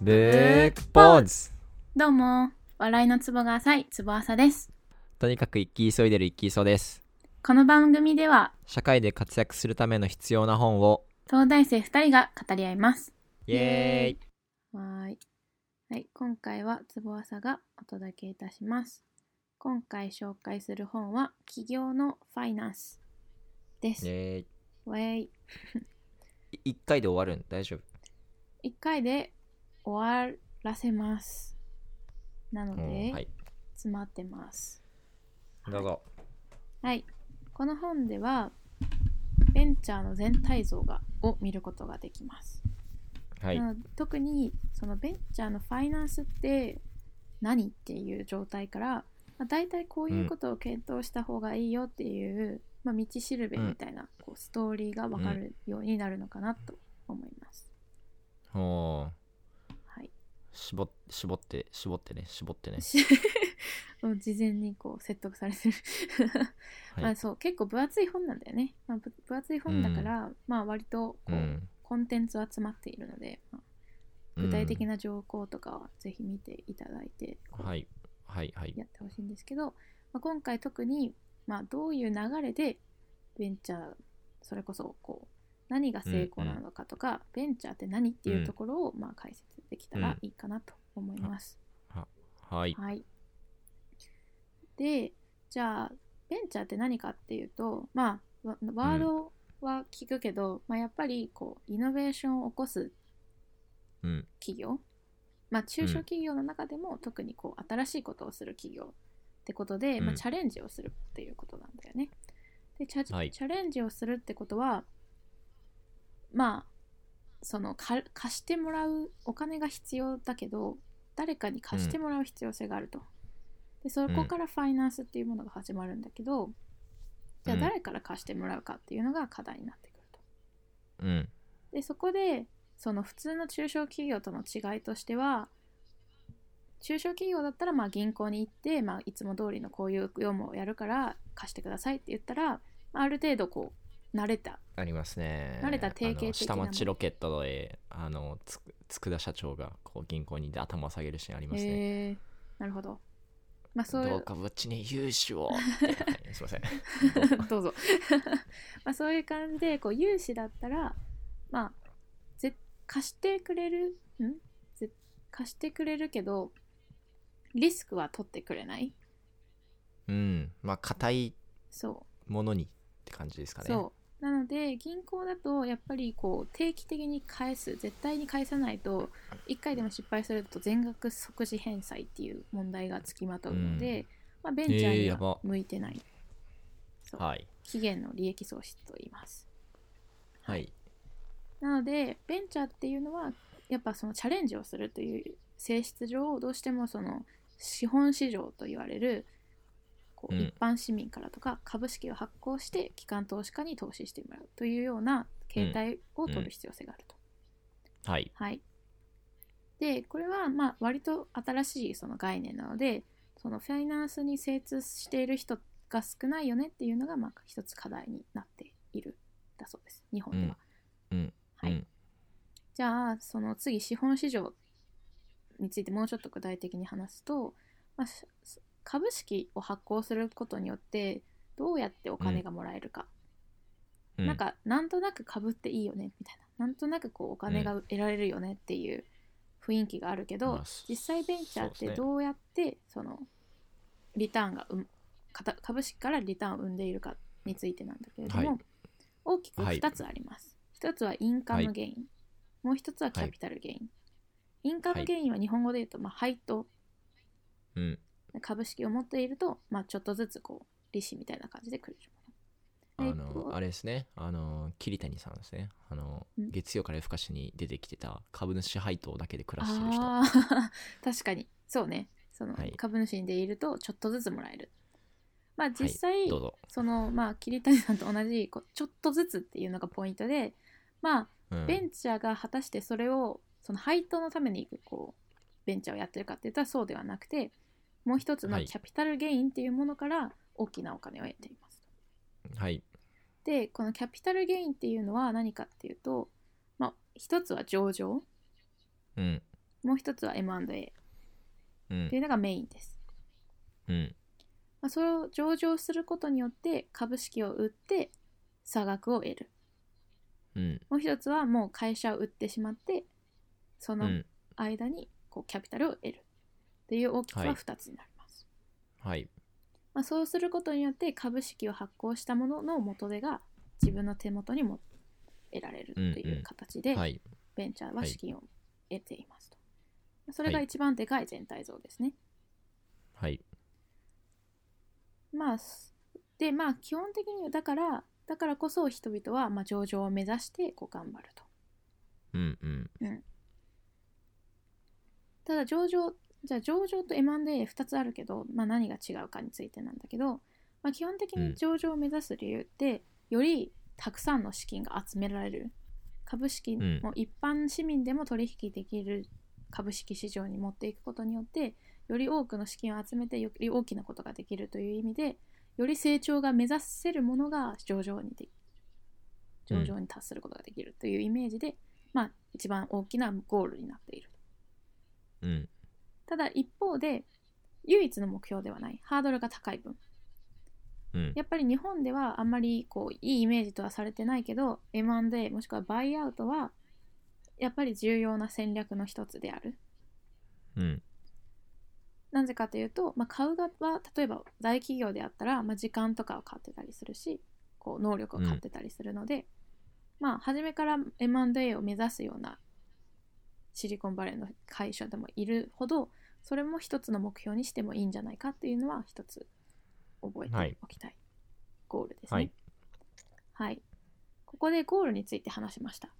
ブックポーズどうも、笑いのツボが浅いツボ浅です。とにかく一気急いでる一気そうです。この番組では、社会で活躍するための必要な本を、東大生2人が語り合います。イエーイはーい。はい、今回はツボ浅がお届けいたします。今回紹介する本は、企業のファイナンスです。イエーイウェイ。い一回で終わるん？大丈夫？1回で終わらせます。なのおで、ーはい。詰まってます。どうぞ。はい。この本では、ベンチャーの全体像がを見ることができます。はい。特にそのベンチャーのファイナンスって何っていう状態から、まあ、大体こういうことを検討した方がいいよっていう、まあ、道しるべみたいな、こうストーリーが分かるようになるのかなと思います。おーはい、絞っ絞って、絞ってね、絞ってね。事前にこう説得されてる、はいまあそう結構分厚い本なんだよね、まあ、ぶ分厚い本だから、まあ割とこう、うん。コンテンツは詰まっているので、まあ具体的な条項とかはぜひ見ていただいて、こうはい。はい。はい。やってほしいんですけど、まあ、今回特に、まあ、どういう流れでベンチャーそれこそこう何が成功なのかとか、ベンチャーって何っていうところを、まあ、解説できたらいいかなと思います。はい。はい、でじゃあベンチャーって何かっていうとまあわワードは聞くけど、まあ、やっぱりこうイノベーションを起こすうん。企業、まあ、中小企業の中でも特にこう新しいことをする企業ってことで、まあ、うんチャレンジをするっていうことなんだよね。でチャ,、はいチャレンジをするってことはまあそのか貸してもらうお金が必要だけど誰かに貸してもらう必要性があると。でそこからファイナンスっていうものが始まるんだけど、じゃあうん誰から貸してもらうかっていうのが課題になってくると。うん。でそこでその普通の中小企業との違いとしては中小企業だったらまあ銀行に行って、まあ、いつも通りのこういう業務をやるから貸してくださいって言ったら、まあ、ある程度こう慣れたありますね。慣れた定型的な下町ロケットで、あの、つ佃社長がこう銀行に頭を下げるシーンありますね。なるほどまあそういうどうかうちに融資を。はいすいません。どうぞ まあそういう感じでこう融資だったらまあぜ貸してくれる？ん？ぜ貸してくれるけどリスクは取ってくれない？うん。まあ、硬いそうものにって感じですかね。そうなので銀行だとやっぱりこう定期的に返す。絶対に返さないと1回でも失敗すると全額即時返済っていう問題がつきまとうので、まあ、ベンチャーには向いてない、そう。はい。期限の利益喪失と言います。はい。なのでベンチャーっていうのはやっぱそのチャレンジをするという性質上どうしてもその資本市場と言われるこううん一般市民からとか株式を発行して機関投資家に投資してもらうというような形態を取る必要性があると。はい。はい、でこれはまあ割と新しいその概念なのでそのファイナンスに精通している人が少ないよねっていうのがまあ一つ課題になっているだそうです日本では。うん。はいうんじゃあその次資本市場についてもうちょっと具体的に話すと、まあ、し株式を発行することによってどうやってお金がもらえるか、うん。なんかなんとなく株っていいよねみたいな。なんとなくこうお金が得られるよねっていう雰囲気があるけど、まあ実際ベンチャーってどうやってそのリターンがう株式からリターンを生んでいるかについてなんだけれども、はい。大きくはい。2つあります。1つはインカムゲイン、もう1つはキャピタルゲイン。インカムゲインは日本語で言うと、まあ、配当。うん。株式を持っていると、まあ、ちょっとずつこう利子みたいな感じでくれるあもの。あれですね。あの、桐谷さんですね。あの、ん月曜から夜更かしに出てきてた株主配当だけで暮らしてる人。確かにそうねその、はい株主でいるとちょっとずつもらえるまあ実際、はい。そのまあ桐谷さんと同じこうちょっとずつっていうのがポイントでまあうんベンチャーが果たしてそれをその配当のためにこうベンチャーをやってるかって言ったらそうではなくてもう一つのはいキャピタルゲインっていうものから大きなお金を得ています。はい。でこのキャピタルゲインっていうのは何かっていうと、まあ、一つは上場うん。もう一つは M&A うんっていうのがメインです。うんまあ、それを上場することによって株式を売って差額を得る。うんもう一つはもう会社を売ってしまってそうのん間にこうキャピタルを得るっていう大きさははい2つになります。はいまあ、そうすることによって株式を発行したものの元手が自分の手元にも得られるっていう形で、はいベンチャーははい資金を得ていますと。それが一番でかい全体像ですね。はいまあ、すで、まあ、基本的にはだから、だからこそ人々はまあ上場を目指してこう頑張ると。うんうんただ上場、じゃあ上場と M&A2 つあるけど、まあ、何が違うかについてなんだけど、まあ、基本的に上場を目指す理由って、よりたくさんの資金が集められる。株式んも一般市民でも取引できる株式市場に持っていくことによって、より多くの資金を集めてより大きなことができるという意味で、より成長が目指せるものが上場にで上場に達することができるというイメージで、まあ一番大きなゴールになっている。うんただ一方で唯一の目標ではない。ハードルが高い分。うん。やっぱり日本ではあんまりこういいイメージとはされてないけど M&A もしくはバイアウトはやっぱり重要な戦略の一つである。うん。なぜかというと、まあ、買う側は例えば大企業であったら、まあ、時間とかを買ってたりするしこう能力を買ってたりするので、まあ初めから M&A を目指すようなシリコンバレーの会社でもいるほどそれも一つの目標にしてもいいんじゃないかっていうのは一つ覚えておきたいゴールですね。はいはい。ここでゴールについて話しました。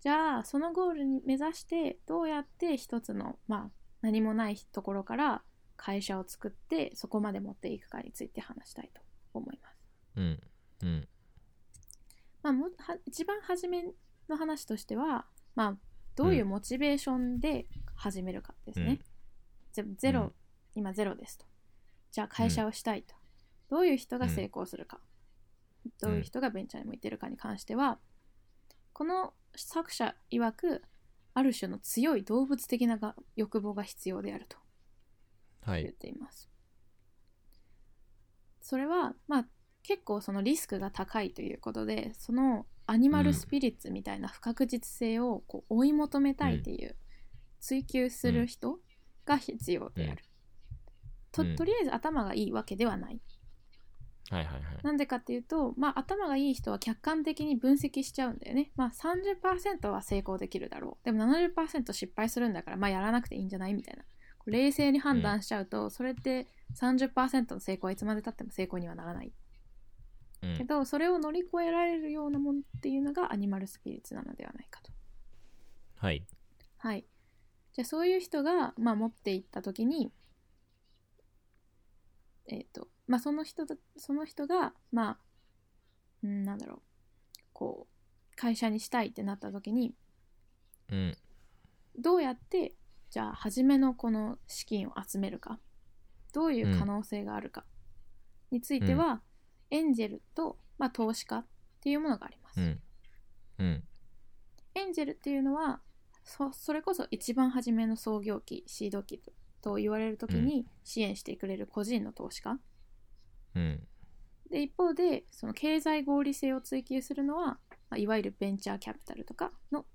じゃあ、そのゴールに目指して、どうやって一つの、まあ、何もないところから会社を作って、そこまで持っていくかについて話したいと思います。うんうんまあ、もは一番初めの話としては、まあ、どういうモチベーションで始めるかですね。ゼゼロ、うん今ゼロですと。じゃあ会社をしたいと。どういう人が成功するか、どういう人がベンチャーに向いてるかに関しては、この作者曰く、ある種の強い動物的なが欲望が必要であると言っはいています。それは、まあ、結構そのリスクが高いということで、そのアニマルスピリッツみたいな不確実性をこう追い求めたいっていう、追求する人が必要である。とうんとりあえず頭がいいわけではない。はいはいはいなんでかっていうと、まあ、頭がいい人は客観的に分析しちゃうんだよね。まあ、30%は成功できるだろう。でも70%失敗するんだから、まあ、やらなくていいんじゃないみたいな。冷静に判断しちゃうと、それって30%の成功はいつまでたっても成功にはならない。うんけど、それを乗り越えられるようなものっていうのがアニマルスピリッツなのではないかと。はい。はい。じゃあそういう人が、まあ、持っていった時に、えっ、と、まあその人だ、その人が、まあ、うん、なんだろう、こう、会社にしたいってなった時に、うん。どうやって、じゃあ、初めのこの資金を集めるか、どういう可能性があるかについては、エンジェルと、まあ、投資家っていうものがあります。うん。うん。エンジェルっていうのはそそれこそ一番初めの創業期シード期とと言われる時に支援してくれる個人の投資家、うん。で一方でその経済合理性を追求するのは、まあ、いわゆるベンチャーキャピタルとかの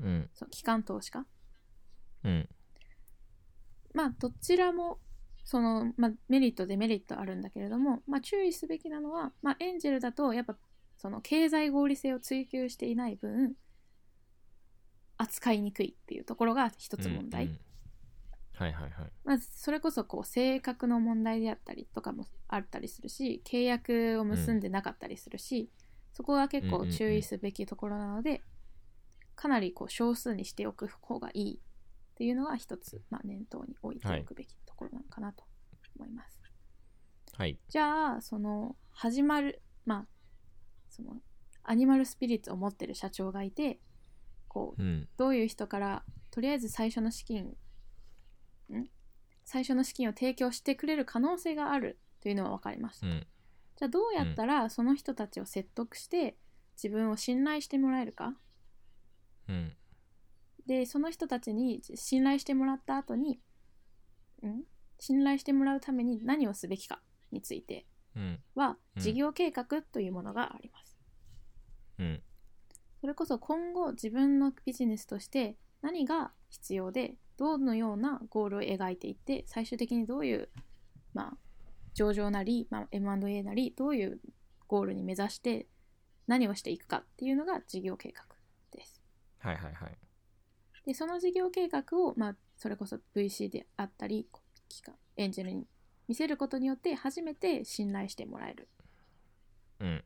うん。その機関投資家。うん。まあどちらもその、まあ、メリットデメリットあるんだけれども、まあ、注意すべきなのは、まあ、エンジェルだとやっぱその経済合理性を追求していない分扱いにくいっていうところが一つ問題、うんうん。はいはいはい。まあ、それこそこう性格の問題であったりとかもあったりするし契約を結んでなかったりするし、そこは結構注意すべきところなので、かなりこう少数にしておく方がいいっていうのが一つ、まあ、念頭に置いておくべきところなのかなと思います。はい。じゃあその始まるまあそのアニマルスピリッツを持ってる社長がいてこううん。どういう人からとりあえず最初の資金ん？最初の資金を提供してくれる可能性があるというのは分かりました、うん。じゃあどうやったらその人たちを説得して自分を信頼してもらえるか？うん。でその人たちに信頼してもらった後にん？信頼してもらうために何をすべきかについてうん。はうん。事業計画というものがあります。うん。それこそ今後自分のビジネスとして何が必要でどのようなゴールを描いていって最終的にどういう、まあ、上場なり、まあ、M&A なりどういうゴールに目指して何をしていくかっていうのが事業計画です。はいはいはい。でその事業計画を、まあ、それこそ VC であったりエンジェルに見せることによって初めて信頼してもらえる。うん。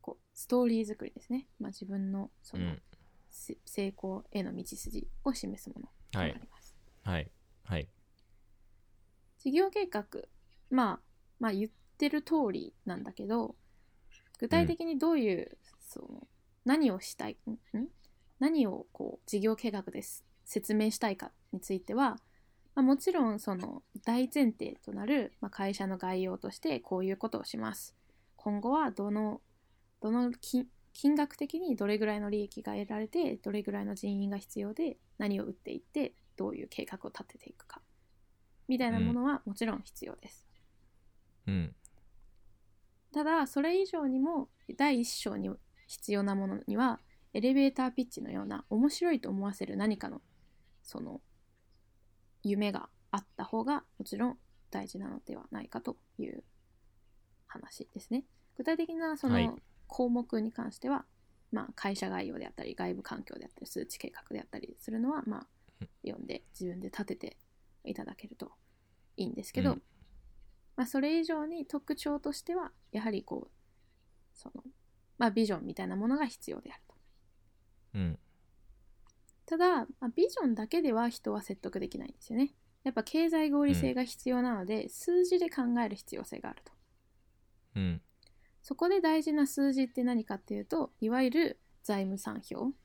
こうストーリー作りですね、まあ、自分のそうの、ん。せ成功への道筋を示すもの。がはい。あります。はい。はい。事業計画、まあ、まあ言ってる通りなんだけど具体的にどういう、その何をしたいんん？何をこう事業計画です説明したいかについては、まあ、もちろんその大前提となる、まあ、会社の概要としてこういうことをします。今後はどのどの金金額的にどれぐらいの利益が得られてどれぐらいの人員が必要で何を打っていってどういう計画を立てていくかみたいなものはもちろん必要です、うん。ただそれ以上にも第一章に必要なものにはエレベーターピッチのような面白いと思わせる何かのその夢があった方がもちろん大事なのではないかという話ですね。具体的なそはいの項目に関しては、まあ、会社概要であったり外部環境であったり数値計画であったりするのは、まあ、読んで自分で立てていただけるといいんですけど、うんまあ、それ以上に特徴としてはやはりこうその、まあ、ビジョンみたいなものが必要であると。うんただ、まあ、ビジョンだけでは人は説得できないんですよね。やっぱ経済合理性が必要なので、数字で考える必要性があると。うんそこで大事な数字って何かっていうと、いわゆる財務産表、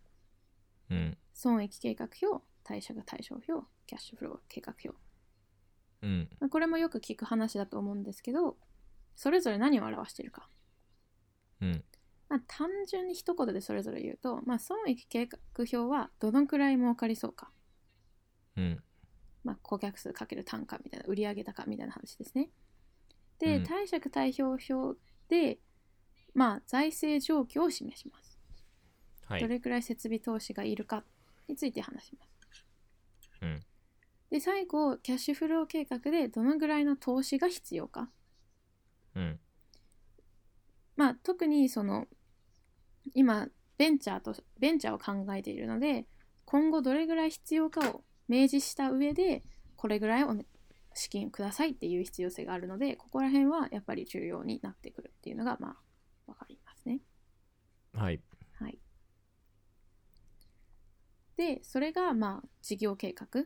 うん損益計画表、貸借対照表、キャッシュフロー計画表。うんまあこれもよく聞く話だと思うんですけど、それぞれ何を表しているか。うんまあ、単純に一言でそれぞれ言うと、まあ、損益計画表はどのくらい儲かりそうか。うんまあ、顧客数かける単価みたいな売上高みたいな話ですね。で、うん貸借対表表で、まあ、財政状況を示します。はいどれくらい設備投資がいるかについて話します。うんで、最後、キャッシュフロー計画でどのぐらいの投資が必要か。うんまあ、特にその、今、ベンチャーと、ベンチャーを考えているので、今後どれぐらい必要かを明示した上で、これぐらいお、ね、資金くださいっていう必要性があるので、ここら辺はやっぱり重要になってくるっていうのが、まあ、わかりますね。はいはい。で、それが、まあ、事業計画。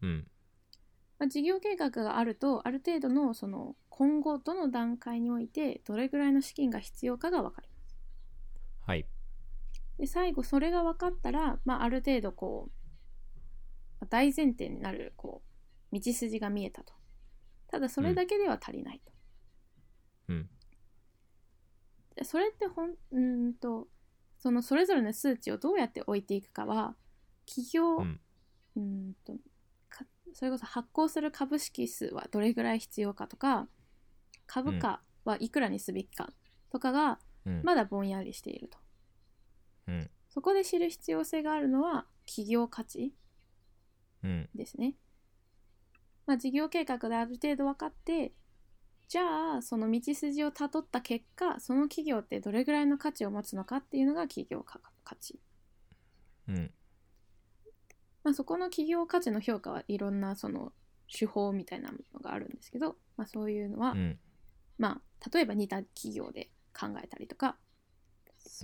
うんまあ、事業計画があると、ある程度の、その、今後どの段階において、どれぐらいの資金が必要かがわかります。はい。で最後それが分かったら、まあ、ある程度こう大前提になるこう道筋が見えたと。ただそれだけでは足りないと、うん。でそれってほんうーんとそのそれぞれの数値をどうやって置いていくかは企業、ううん。ーんとかそれこそ発行する株式数はどれぐらい必要かとか株価はいくらにすべきかとかがうんまだぼんやりしていると。うんそこで知る必要性があるのは企業価値うんですね。まあ、事業計画である程度分かってじゃあその道筋をたどった結果その企業ってどれぐらいの価値を持つのかっていうのが企業価価値。うんまあ、そこの企業価値の評価はいろんなその手法みたいなものがあるんですけど、まあ、そういうのは、うんまあ、例えば似た企業で考えたりとか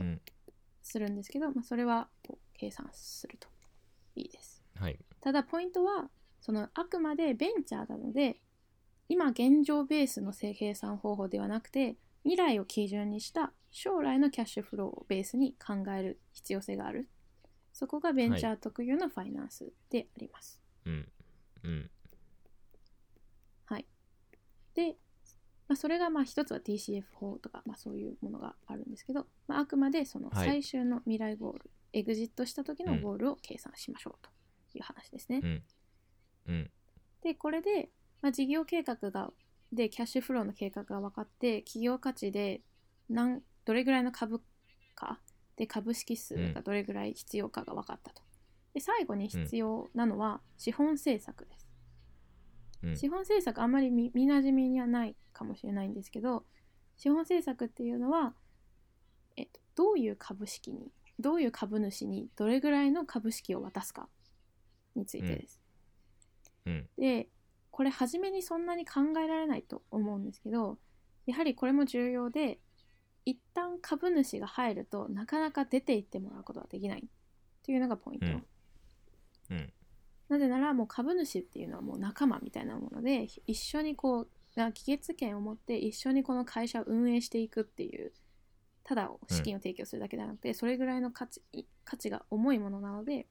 うん。するんですけど、まあ、それはこう計算するといいです。はい。ただポイントはそのあくまでベンチャーなので今現状ベースの計算方法ではなくて未来を基準にした将来のキャッシュフローをベースに考える必要性がある。そこがベンチャー特有のファイナンスであります、うん。うん。はい。で、まあ、それがまあ一つは TCF 法とか、まあ、そういうものがあるんですけど、まあ、あくまでそのはい最終の未来ゴールエグジットした時のゴールを計算しましょうという話ですね。うんうんでこれで、まあ、事業計画がでキャッシュフローの計画が分かって企業価値でなんどれぐらいの株価で株式数がどれぐらい必要かが分かったと。で最後に必要なのは資本政策です。うん。資本政策あんまり見見なじみにはないかもしれないんですけど資本政策っていうのは、えっと、どういう株式にどういう株主にどれぐらいの株式を渡すかについてです。うん。でこれ初めにそんなに考えられないと思うんですけどやはりこれも重要で一旦株主が入るとなかなか出て行ってもらうことができないというのがポイント。うん。うんなぜならもう株主っていうのはもう仲間みたいなもので一緒にこうな議決権を持って一緒にこの会社を運営していくっていうただ資金を提供するだけではなくて、それぐらいの価値価値が重いものなので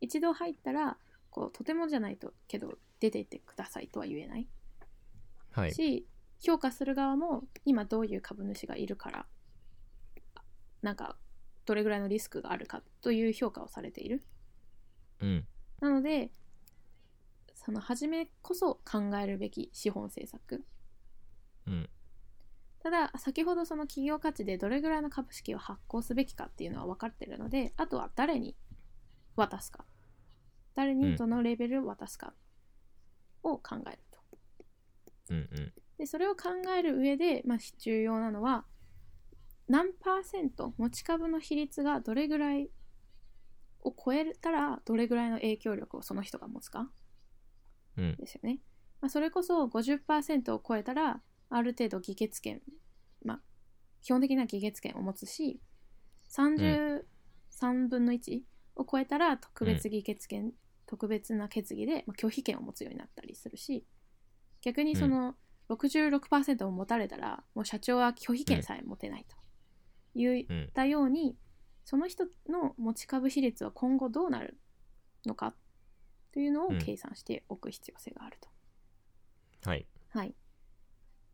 一度入ったらこうとてもじゃないとけど出ていってくださいとは言えない。はい。し評価する側も今どういう株主がいるからなんかどれぐらいのリスクがあるかという評価をされている。うんなのでその初めこそ考えるべき資本政策。うん。ただ先ほどその企業価値でどれぐらいの株式を発行すべきかっていうのは分かってるのであとは誰に渡すか。誰にどのレベルを渡すかを考えると。うんうん。でそれを考える上で、まあ、重要なのは何パーセント持ち株の比率がどれぐらいを超えたらどれぐらいの影響力をその人が持つかうん。ですよね。まあ、それこそ50%を超えたらある程度議決権、まあ、基本的な議決権を持つし33分の1を超えたら特別議決権、特別な決議でまあ拒否権を持つようになったりするし逆にその66%を持たれたらもう社長は拒否権さえ持てないといっうん。たようにその人の持ち株比率は今後どうなるのかというのをうん。計算しておく必要性があると。はい。はい、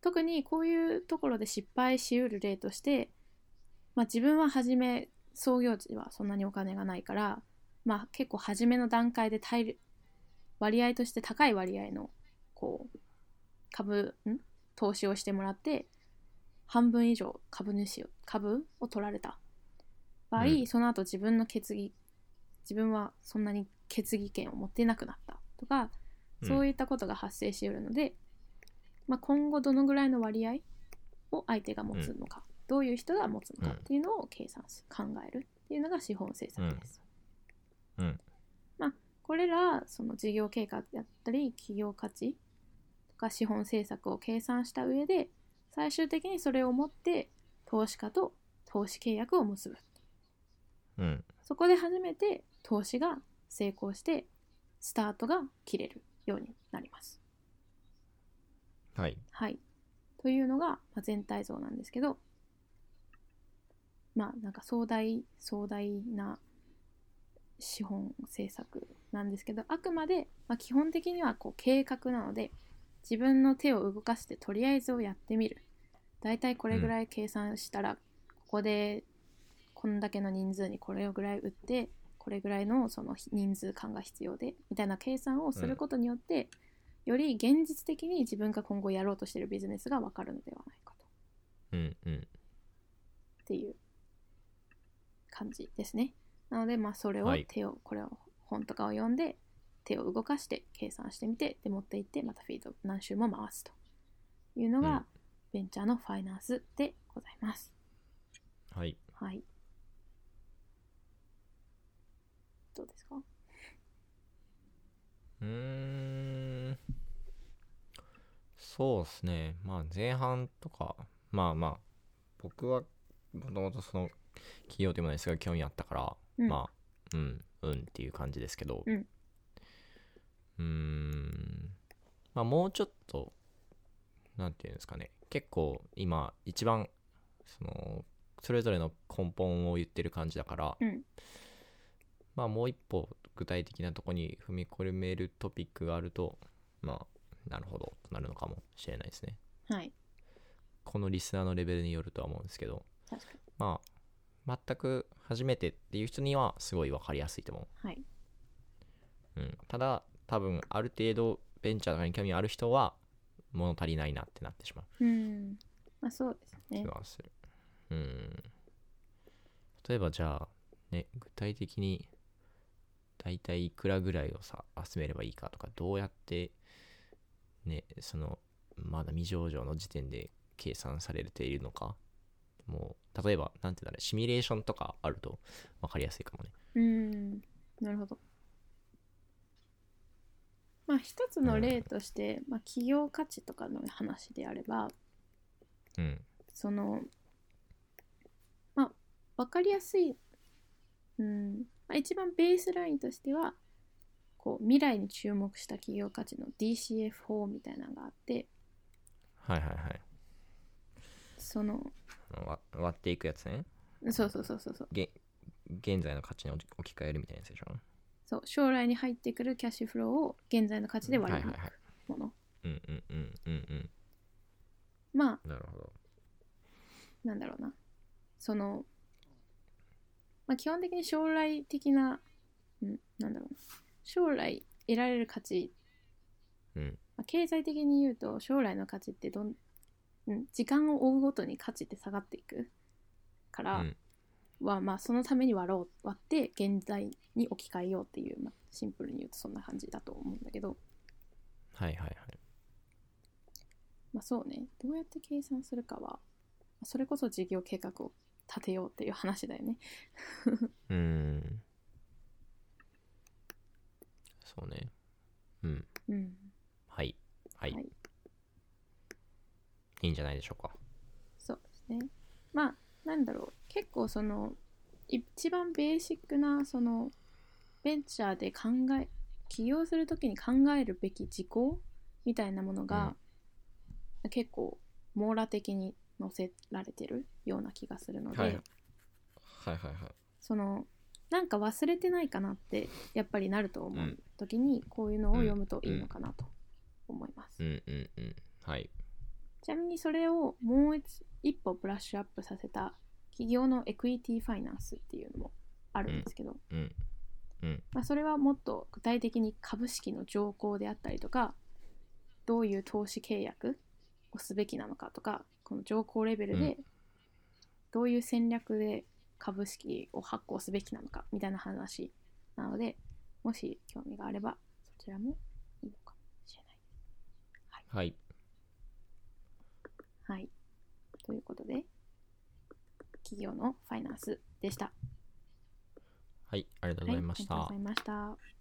特にこういうところで失敗しうる例として、まあ、自分は初め創業時はそんなにお金がないから、まあ、結構初めの段階で大量割合として高い割合のこう株ん？投資をしてもらって半分以上株主を株を取られた場合、うんその後自分の決議自分はそんなに決議権を持ってなくなったとかそういったことが発生しうるので、まあ、今後どのぐらいの割合を相手が持つのか、どういう人が持つのかっていうのを計算し考えるっていうのが資本政策です。うん。まあこれらその事業計画だったり企業価値とか資本政策を計算した上で最終的にそれを持って投資家と投資契約を結ぶうんそこで初めて投資が成功してスタートが切れるようになります。はいはい。というのがまあ全体像なんですけど、まあなんか壮大、壮大な資本政策なんですけど、あくまで、まあ、基本的にはこう計画なので、自分の手を動かしてとりあえずをやってみる。だいたいこれぐらい計算したら、ここでこんだけの人数にこれぐらい売って、これぐらいのその人数間が必要で、みたいな計算をすることによって、より現実的に自分が今後やろうとしているビジネスが分かるのではないかと。うんうん。っていう感じですね。なので、まあ、それをはい。手を、これを本とかを読んで手を動かして計算してみてで持っていってまたフィード何周も回すと。いうのが、うん。ベンチャーのファイナンスでございます。はい。はい。どうですか？うーん。そうですね。まあ前半とかまあまあ僕はもともとその企業でもないですが興味あったから、うん。まあうんうんっていう感じですけど。うん。うーん。まあもうちょっとなんていうんですかね。結構今一番そのそれぞれの根本を言ってる感じだから、うんまあもう一歩具体的なとこに踏み込めるトピックがあるとまあなるほどとなるのかもしれないですねはい。このリスナーのレベルによるとは思うんですけど確かに。まあ全く初めてっていう人にはすごい分かりやすいと思はい。う、うん、ただ多分ある程度ベンチャーとかに興味ある人は物足りないなってなってしまううん。まあそうですね気。がするうん例えばじゃあね具体的に大体いくらぐらいをさ集めればいいかとかどうやってねそのまだ未上場の時点で計算されているのかもう例えばなんていうんだろうシミュレーションとかあると分かりやすいかもねうん。なるほど。まあ一つの例として、まあ企業価値とかの話であれば、うんその、まあ分かりやすい、うん、まあ、一番ベースラインとしては、こう未来に注目した企業価値の DCF 法みたいなのがあって、はいはいはい。その、わ割っていくやつね。そうそうそうそうそう。げ現在の価値に置き換えるみたいなやつでしょ？そう将来に入ってくるキャッシュフローを現在の価値で割るはいはいはい。もの。うんうんうんうんうん。まあなるほど。なんだろうな。その、まあ、基本的に将来的な、うん、なんだろう。な将来得られる価値、うん。まあ、経済的に言うと将来の価値ってどん、うん、時間を追うごとに価値って下がっていくから、うん。はまあそのために割ろう割って現在に置き換えようっていう、まあ、シンプルに言うとそんな感じだと思うんだけど、はいはいはい。まあ、そうね。どうやって計算するかはそれこそ事業計画を立てようっていう話だよね。うーん。そうね。うん。うん。はい。はい、はい。い、いんじゃないでしょうか。そうですね。まあなんだろう。結構その一番ベーシックなそのベンチャーで考え起業するときに考えるべき事項みたいなものが、結構網羅的に載せられてるような気がするので、はい。はいはいはい。そのなんか忘れてないかなってやっぱりなると思ううん。時にこういうのを読むといいのかなと思います。うんうんうんはい。ちなみにそれをもう一一歩ブラッシュアップさせた起業のエクイティファイナンスっていうのもあるんですけど、うんうんまあ、それはもっと具体的に株式の条項であったりとかどういう投資契約をすべきなのかとかこの条項レベルでうんどういう戦略で株式を発行すべきなのかみたいな話なのでもし興味があればそちらもいいのかもしれないはいはい。ということで、企業のファイナンスでした。はいありがとうございました、はい、ありがとうございました。